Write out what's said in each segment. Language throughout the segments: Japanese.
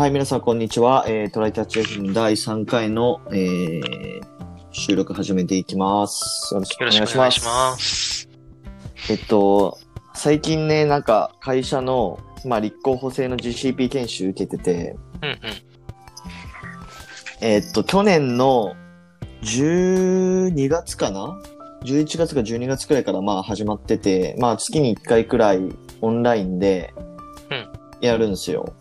はい、皆さん、こんにちは。えー、トライタッチ FM 第3回の、えー、収録始めていきます。よろしくお願いします。ます。えっと、最近ね、なんか、会社の、まあ、立候補制の GCP 研修受けてて、うんうん。えっと、去年の12月かな ?11 月か12月くらいからまあ始まってて、まあ月に1回くらいオンラインでうんやるんですよ。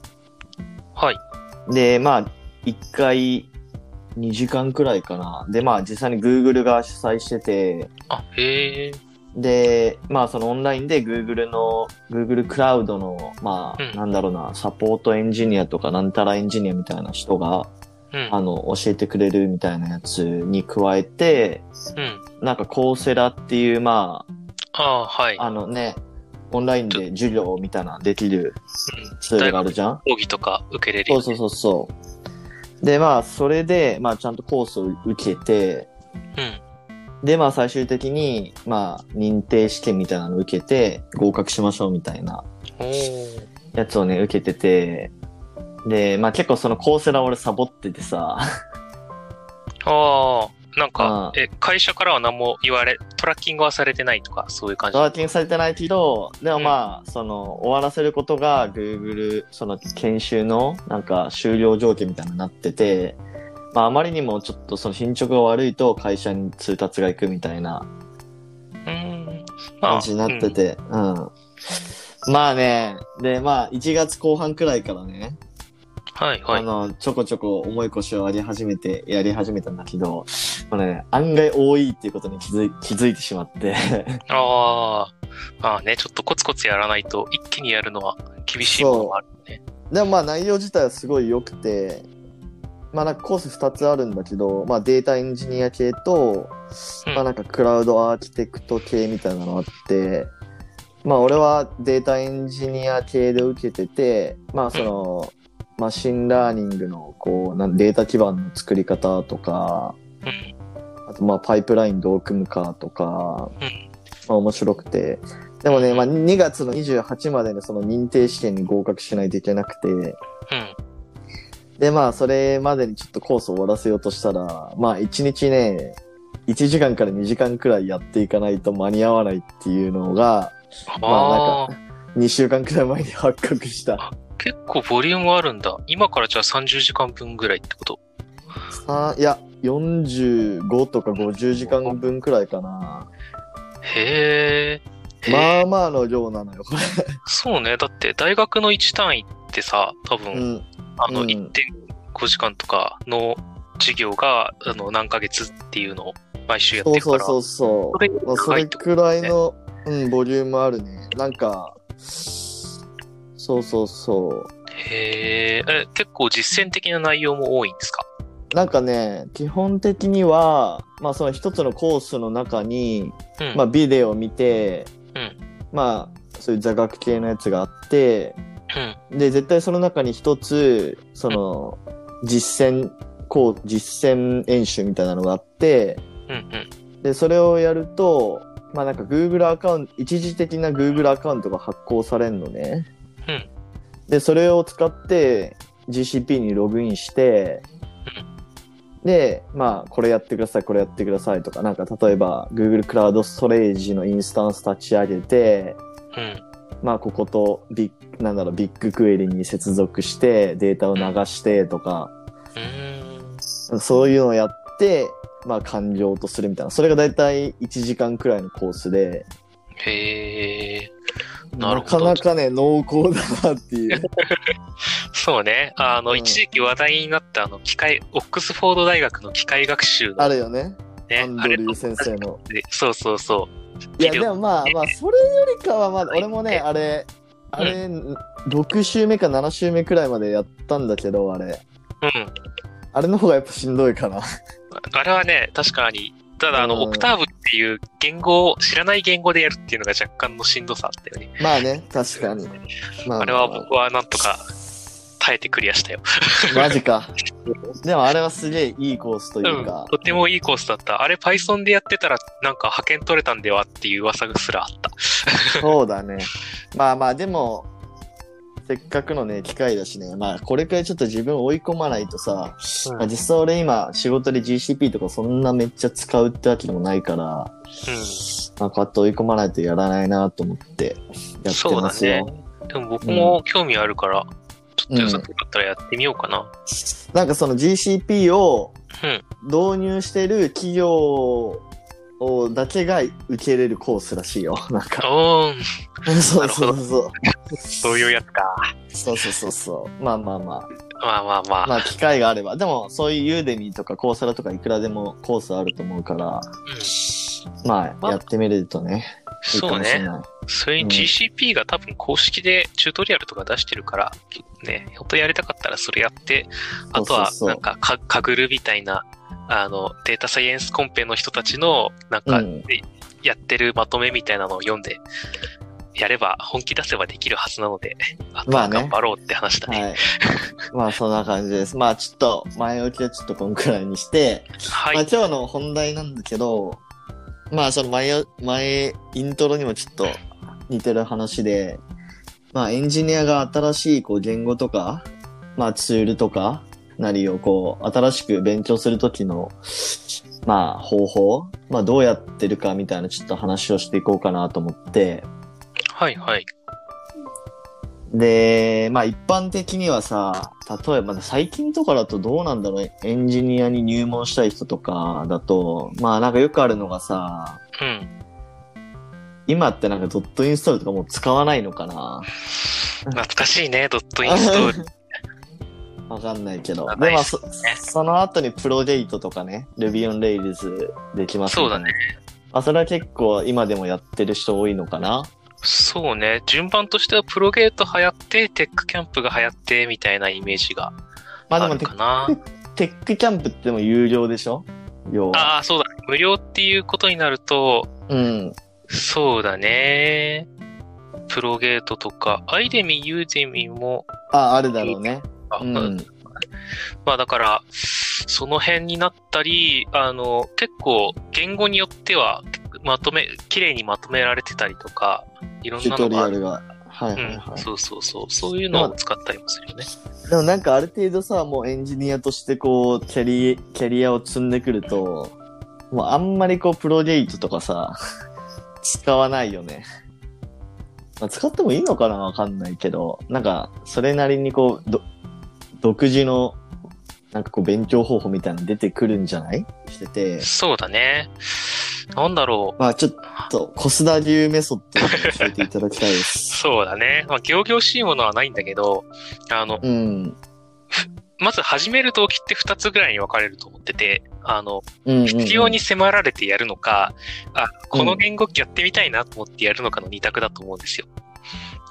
はい。で、まあ、1回2時間くらいかな。で、まあ実際に Google が主催してて、あ、へえ。で、まあそのオンラインで Google の、Google クラウドの、まあ、うんなんだろうな、サポートエンジニアとかなんたらエンジニアみたいな人が、うん。あの、教えてくれるみたいなやつに加えて、うん。なんかコーセラっていう、まああ、はい。あ、あのね、オンラインで授業みたいなできるうん。ツールがあるじゃん？講義とか受けれるよ、ね。そうそうそう。で、まあ、それで、まあ、ちゃんとコースを受けて、うん。で、まあ、最終的に、まあ、認定試験みたいなのを受けて、合格しましょうみたいな。やつをね、受けてて、で、まあ結構そのコーセラ俺サボっててさ、ああ、なんあか、ーえ、会社からは何も言われ、トラッキングはされてないとか、そういう感じ。トラッキングされてないけど、でもまあ、その、終わらせることが Google、その研修のなんか終了条件みたいになってて、まああまりにもちょっとその進捗が悪いと会社に通達が行くみたいな。感じになってて、うん。まあね、でまあ1月後半くらいからね、うん。はいはい。あの、ちょこちょこ重い腰を上げ始めて、やり始めたんだけど、これね、案外多いっていうことに気づい気づいてしまって、ああ。まあね、ちょっとコツコツやらないと、一気にやるのは厳しいものもあるね。でもまあ内容自体はすごい良くて、まあなんかコース2つあるんだけど、まあデータエンジニア系と、うんまあなんかクラウドアーキテクト系みたいなのあって、まあ俺はデータエンジニア系で受けてて、まあその、machine learning のこう、なんデータ基盤の作り方とか、あとまあパイプラインどう組むかとか、まあ面白くて、でもね、まあ2月の28までのその認定試験に合格しないといけなくて、で、まあ、それまでにちょっとコースを終わらせようとしたら、まあ、1日ね、1時間から2時間くらいやっていかないと間に合わないっていうのが、ま、あなんか、2週間くらい前に発覚した。結構ボリュームあるんだ。今からじゃあ30時間分ぐらいってこと？さいや、45とか50時間分くらいかな。へえ。へまえあまあの量なのよ、こそうね。だって大学の1単位ってさ、多分、れ。うん。あのうん1.5時間とかの授業が、あの、何ヶ月っていうのを毎週やってるから。そうそうそうそう。それまあそれくらいの、うん、ボリュームあるね。なんか、そうそうそう。へえ。え、結構実践的な内容も多いんですか？なんかね、基本的には、まあその一つのコースの中に、うん。まあビデオを見て、うんまあそういう座学系のやつがあって、うん。で、絶対その中に一つ、その、実践、こう、実践演習みたいなのがあって、うん。うん。で、それをやると、まあなんか Google アカウント、一時的な Google アカウントが発行されるのね。うんで、それを使って GCP にログインして、で、まあ、これやってください、これやってくださいとか、なんか例えば Google クラウドストレージのインスタンス立ち上げて、うん。まあ、こことビッ、なんだろう、ビッグクエリに接続して、データを流してとか、うーん。そういうのをやって、まあ、完了とするみたいな。それがだいたい1時間くらいのコースで、へえ。なるなほどかなかね、濃厚だなっていう。そうね。あの、うん一時期話題になった、あの、機械、オックスフォード大学の機械学習のあるよね。ねアン、ドリュー先生の。でそうそうそう。いや、でもまあまあ、それよりかはまだ、俺もね、あれ、あれ、6週目か7週目くらいまでやったんだけど、あれ。うん。あれの方がやっぱしんどいかな。あれはね、確かに、ただあの、うんオクターブっていう言語を、知らない言語でやるっていうのが若干のしんどさあったよね。まあね、確かに。まあ、あれは僕はなんとか耐えてクリアしたよ。マジか。でもあれはすげえいいコースとういうんか。とてもいいコースだった。あれ Python でやってたらなんか派遣取れたんではっていう噂すらあった。そうだね。まあまあ、でも、せっかくのね、機会だしね、まあ、これくらいちょっと自分を追い込まないとさ、うんまあ、実際俺今仕事で GCP とかそんなめっちゃ使うってわけでもないから、まあ、こうやって追い込まないとやらないなと思ってやってそうだますよ。ね。でも僕も興味あるから、ちょっとよさそうだったらやってみようかな。なんかその GCP をうん導入してる企業をだけが受けれるコースらしいよ。なんか。おー、そうそうそう。そういうやつか。そうそうそうそう。まあまあままあまあまあ。あ。まあ機会があれば。でもそういうユーデミーとかコーサラとかいくらでもコースあると思うから、うん、まあまあやってみるとね。いいかそうね。それに GCP が多分公式でチュートリアルとか出してるから、ね、本当やりたかったらそれやって、あとはなんかか、かぐるみたいな、あの、データサイエンスコンペの人たちの、なんか、うんでやってるまとめみたいなのを読んで、やれば、本気出せばできるはずなので、あとはまあね頑張ろうって話だね。はい。まあそんな感じです。まあちょっと前置きはちょっとこんくらいにして、はい。まあ今日の本題なんだけど、まあその前、前、イントロにもちょっと似てる話で、まあエンジニアが新しいこう言語とか、まあツールとかなりをこう新しく勉強するときの、まあ方法、まあどうやってるかみたいなちょっと話をしていこうかなと思って、はいはい。で、まあ一般的にはさ、例えば最近とかだとどうなんだろう、エンジニアに入門したい人とかだと、まあなんかよくあるのがさ、うん。今ってなんかドットインストールとかもう使わないのかな懐かしいね、ドットインストール。わかんないけど。まあで、まあそ、の後にプロゲートとかね、Ruby on Rails できますそうだね。まあそれは結構今でもやってる人多いのかなそうね。順番としてはプロゲート流行って、テックキャンプが流行って、みたいなイメージがあまあでもテるかな。テックキャンプってでも有料でしょ？要は。ああ、そうだ。無料っていうことになると、うん。そうだね。プロゲートとか、アイデミ、ユーデミも、あ、あるだろうね。あうん。まあだから、その辺になったり、あの、結構言語によっては、まとめ、綺麗にまとめられてたりとか、いろんなのがある。リアルが。はいはいうん、はい。そうそうそう。そういうのを使ったりもするよね。でもなんかある程度さ、もうエンジニアとしてこう、キャリ、キャリアを積んでくると、もうあんまりこう、プロゲートとかさ、使わないよね。まあ、使ってもいいのかな？わかんないけど、なんか、それなりにこう、ど、独自の、なんかこう、勉強方法みたいなの出てくるんじゃない？してて、そうだね。なんだろう。まあちょっと、コスダ流メソッドを教えていただきたいです。そうだね。まあ、行々しいものはないんだけど、あの、うん。まず始める動機って2つぐらいに分かれると思ってて、あの、うんうんうん必要に迫られてやるのか、あ、この言語やってみたいなと思ってやるのかの二択だと思うんですよ。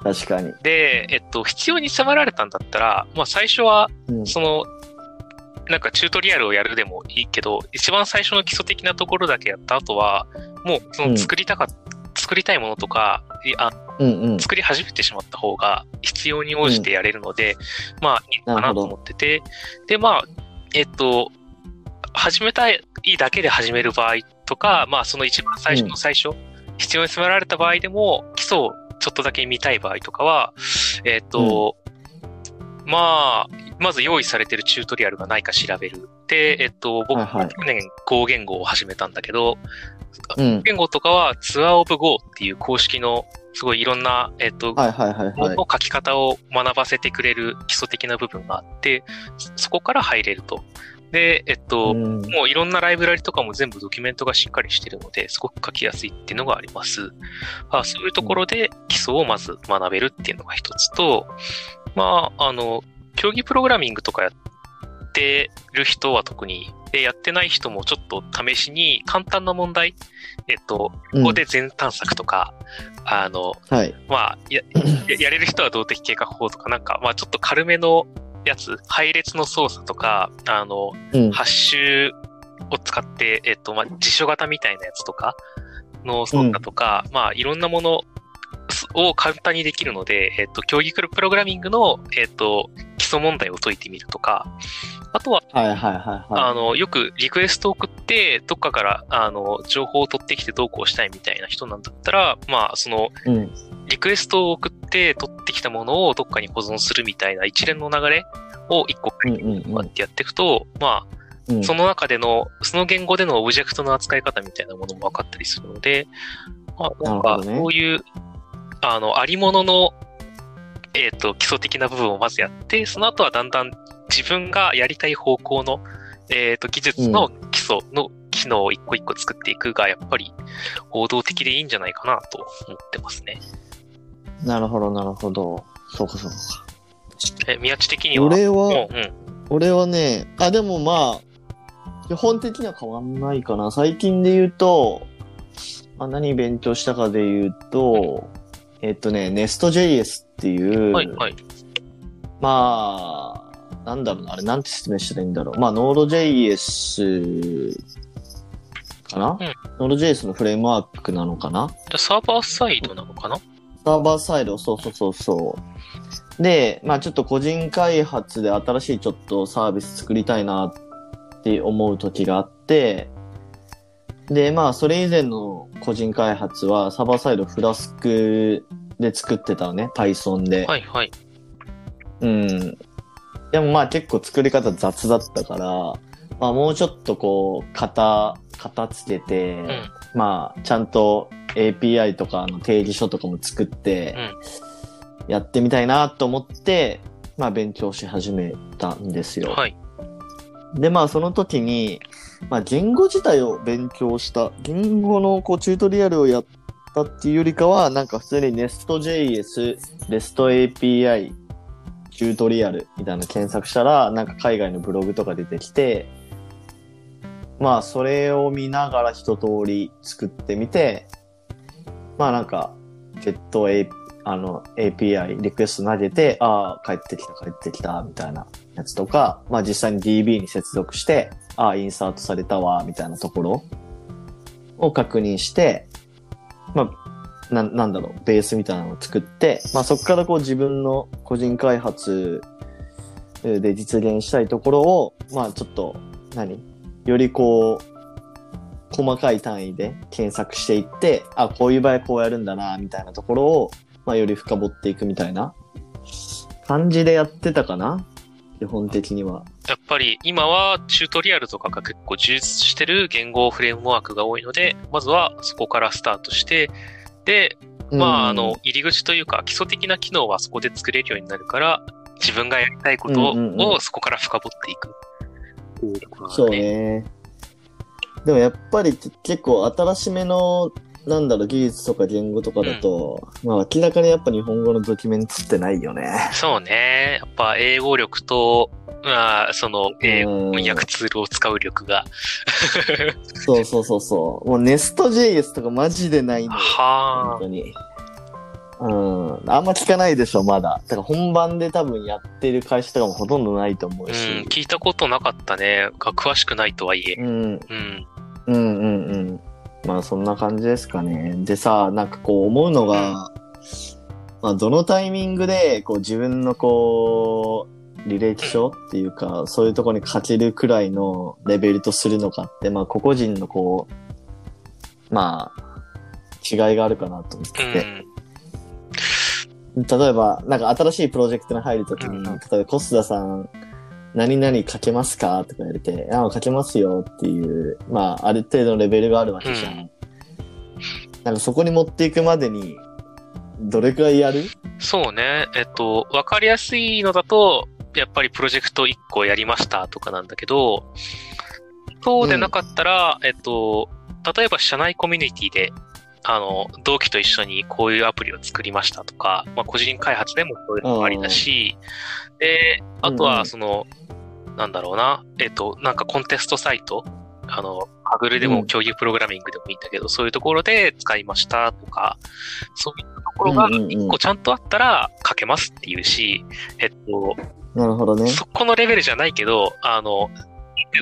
確かに。で、えっと、必要に迫られたんだったら、まあ最初は、うん。その、なんかチュートリアルをやるでもいいけど、一番最初の基礎的なところだけやった後は、もうその作りたか、作りたいものとか、いあうんうん。作り始めてしまった方が必要に応じてやれるので、まあいいのかなと思ってて、で、まあ、えっと、始めたいだけで始める場合とか、まあその一番最初の最初、必要に迫られた場合でも、基礎をちょっとだけ見たい場合とかは、えっと、まあ、まず用意されてるチュートリアルがないか調べる。で、えっと、僕、はいはい去年 Go 言語を始めたんだけど、うん。言語とかはツアーオブ Go っていう公式のすごいいろんな、えっと、はいはいはいはい。の書き方を学ばせてくれる基礎的な部分があって、そそこから入れると。で、えっと、うんもういろんなライブラリとかも全部ドキュメントがしっかりしてるので、すごく書きやすいっていうのがあります。あそういうところで基礎をまず学べるっていうのが一つと、まあ、あの、競技プログラミングとかやってる人は特に、で、やってない人もちょっと試しに簡単な問題、えっと、ここで全探索とか、あの、はい。まあ、や、ややれる人は動的計画法とか、なんか、まあちょっと軽めのやつ、配列の操作とか、あの、うん。ハッシュを使って、えっと、まあ辞書型みたいなやつとかの操作とか、まあいろんなものを簡単にできるので、えっと、競技プログラミングの、えっと、基礎問題を解いてみるとか、あとは、はいはいはいはい。あの、よくリクエストを送って、どっかから、あの、情報を取ってきてどうこうしたいみたいな人なんだったら、まあ、その、うん。リクエストを送って取ってきたものをどっかに保存するみたいな一連の流れを一個ってやっていくと、まうん。あ、その中での、その言語でのオブジェクトの扱い方みたいなものも分かったりするので、まあ、なんか、なるほどねそういう、あの、ありものの、えっ、と、基礎的な部分をまずやって、その後はだんだん自分がやりたい方向の、えっ、と、技術の基礎の機能を一個一個作っていくが、やっぱり王道的でいいんじゃないかなと思ってますね。なるほどなるほど。そうかそうか。え、宮地的には？俺は、もう、うん。俺はね、あ、でもまあ、基本的には変わんないかな。最近で言うと、まあ、何勉強したかで言うと、えっとね、Nest.js っていう、はい、はい。まあ、なんだろうな、あれなんて説明したらいいんだろう。まあ、Node.js かな、うん ?Node.js のフレームワークなのかな？じゃあサーバーサイドなのかな？サーバーサイド、そうそうそうそう。で、まあちょっと個人開発で新しいちょっとサービス作りたいなって思う時があって、で、まあそれ以前の個人開発はサーバーサイドフラスクで作ってたのね、Python で。はい、はい。うん。でもまあ結構作り方雑だったから、まあもうちょっとこう、型、型つけて、うん。まあちゃんと API とかの定義書とかも作って、やってみたいなと思って、まあ勉強し始めたんですよ。はい。で、まあその時に、まあ言語自体を勉強した、言語のこうチュートリアルをやったっていうよりかは、なんか普通に Nest.js、REST API、チュートリアルみたいなの検索したら、なんか海外のブログとか出てきて、まあそれを見ながら一通り作ってみて、まあなんか、ゲット A、あの API、リクエスト投げて、ああ、帰ってきた、帰ってきた、みたいなやつとか、まあ実際に DB に接続して、ああ、インサートされたわ、みたいなところを確認して、まあ、な、なんだろう、ベースみたいなのを作って、まあそこからこう自分の個人開発で実現したいところを、まあちょっと、何？よりこう、細かい単位で検索していって、あ、こういう場合こうやるんだな、みたいなところを、まあより深掘っていくみたいな感じでやってたかな基本的には。やっぱり今はチュートリアルとかが結構充実してる言語フレームワークが多いので、まずはそこからスタートして、で、まあ、あの、入り口というか基礎的な機能はそこで作れるようになるから、自分がやりたいことをそこから深掘っていく。そうね。でもやっぱり結構新しめの、なんだろう、技術とか言語とかだと、まあ明らかにやっぱ日本語のドキュメントってないよね。そうね。やっぱ英語力と、まあ、その、英語うん翻訳ツールを使う力が。そうそうそうそう。もう Nest.js とかマジでないのよ。は本当に。うん。あんま聞かないでしょ、まだ。だから本番で多分やってる会社とかもほとんどないと思あ。ううし。ん、聞いたことなかったね。が詳しくないとはいえ。うん。うん。うんうんうん。まあそんな感じですかね。でさ、なんかこう思うのが、まあどのタイミングでこう自分のこう、履歴書っていうか、そういうところに書けるくらいのレベルとするのかって、まあ個々人のこう、まあ、違いがあるかなと思ってて。うん。例えば、なんか新しいプロジェクトに入るときに、うん例えばコスダさん、何々書けますかとか言われて、ああ、書けますよっていう、まあ、ある程度のレベルがあるわけじゃん。うんなんかそこに持っていくまでに、どれくらいやる？そうね。えっと、わかりやすいのだと、やっぱりプロジェクト1個やりましたとかなんだけど、そうでなかったら、えっと、例えば社内コミュニティで、あの、同期と一緒にこういうアプリを作りましたとか、まあ、個人開発でもそういうのもありだし、で、あとうんうんはその、なんだろうな、えっと、なんかコンテストサイト、あの、ハグルでもうん共有プログラミングでもいいんだけど、そういうところで使いましたとか、そういったところがうんうんうん1個ちゃんとあったら書けますっていうし、えっと、なるほどね。そこのレベルじゃないけど、あの、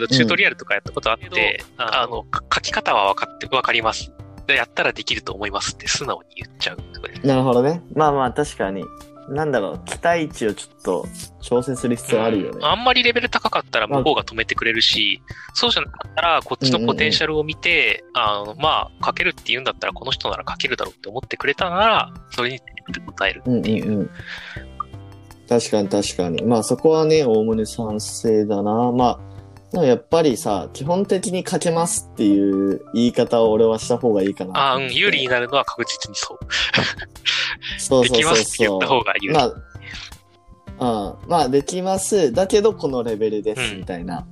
チュートリアルとかやったことあって、あの、か書き方は分かって、分かります。でやったらできると思いますって素直に言っちゃう。なるほどね。まあまあ確かに。なんだろう、期待値をちょっと調整する必要あるよね。うんあんまりレベル高かったら向こうが止めてくれるし、そうじゃなかったら、こっちのポテンシャルを見て、あの、まあ、かけるって言うんだったら、この人ならかけるだろうって思ってくれたなら、それに答えるうんっていう。うんうん。確かに確かに。まあそこはね、おおむね賛成だな。まあ、でもやっぱりさ、基本的にかけますっていう言い方を俺はした方がいいかな。ああ、うん、有利になるのは確実にそう。そうそうそうそう。できますって言った方が有利。まあ、うん。まあ、できます。だけど、このレベルです、うんみたいな。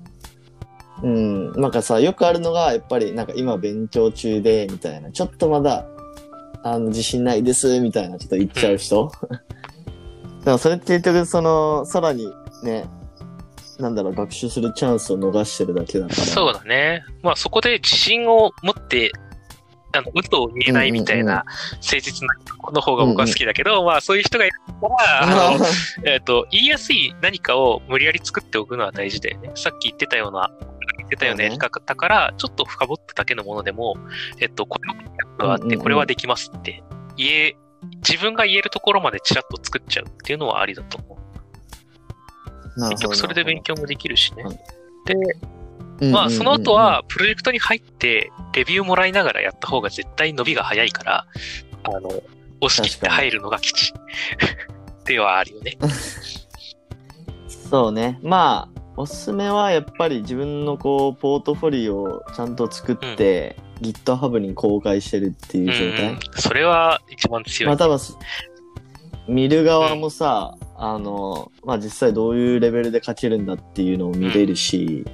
うん。なんかさ、よくあるのが、やっぱり、なんか今勉強中で、みたいな。ちょっとまだ、あの、自信ないです、みたいな、ちょっと言っちゃう人。でも、それって結局、その、さらに、ね、なんだろう、学習するチャンスを逃してるだけだから。そうだね。まあそこで自信を持って、あの、嘘を言えないみたいな誠実な子の方が僕は好きだけど、まあそういう人がいるから、あの、えっ、と、言いやすい何かを無理やり作っておくのは大事だよね。さっき言ってたような、言ってたようなやり方から、ちょっと深掘っただけのものでも、えっと、これがあって、うんうんうんこれはできますって、言え、自分が言えるところまでちらっと作っちゃうっていうのはありだと思う。結局それで勉強もできるしねうん。で、まあ、その後うんは、プロジェクトに入って、レビューもらいながらやった方が絶対伸びが早いから、あの、押し切って入るのが吉。ではあるよね。そうね。まあ、おすすめはやっぱり自分のこう、ポートフォリオをちゃんと作って、GitHub に公開してるっていう状態。うん、それは一番強い。まあ多分、見る側もさ、あの、まあ実際どういうレベルで書けるんだっていうのを見れるし、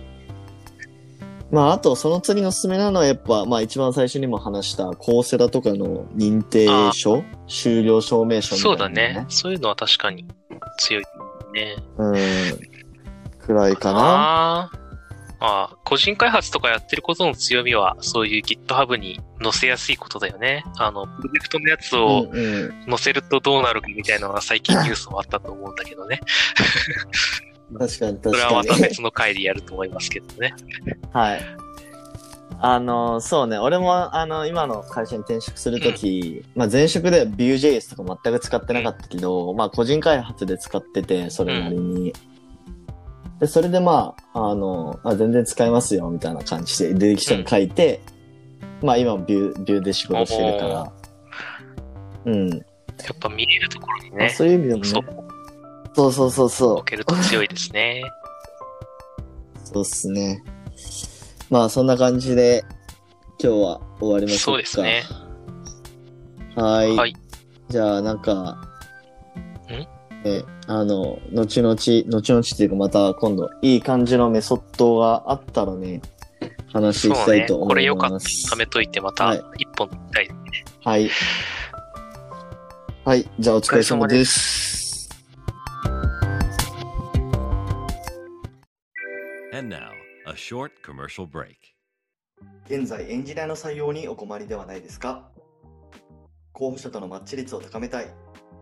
まああとその次のおすすめなのはやっぱ、まあ一番最初にも話したコーセラとかの認定書終了証明書みたいな、そうだね。。そういうのは確かに強いね。うん。くらいかな。まあ、個人開発とかやってることの強みは、そういう GitHub に載せやすいことだよね。あの、プロジェクトのやつを載せるとどうなるかみたいなのは最近ニュースもあったと思うんだけどね。確かにそれは確かに。また別の回でやると思いますけどね。はい。あの、そうね、俺も、あの、今の会社に転職するとき、まあ前職では Vue.js とか全く使ってなかったけど、まあ個人開発で使ってて、それなりに。で、それでまあ、あの、あ全然使えますよ、みたいな感じで、履歴書に書いて、まあ今も Vue、Vue で仕事してるから、うん。やっぱ見えるところにまあね、そういう意味でもね、そう、そうそうそうそう置。けると強いですね。そうっすね。まあそんな感じで今日は終わりましょか。そううですね。はい。はいじゃあなんか、え、あの、後々、後々っていうかまた今度いい感じのメソッドがあったらね、話し。たいと思います。これよかったら貯めといて、またはい一本たい。はい。はい。じゃあお疲れ様です。And now, a short commercial break. 現在エンジニアの採用にお困りではないですか？候補者とのマッチ率を高めたい、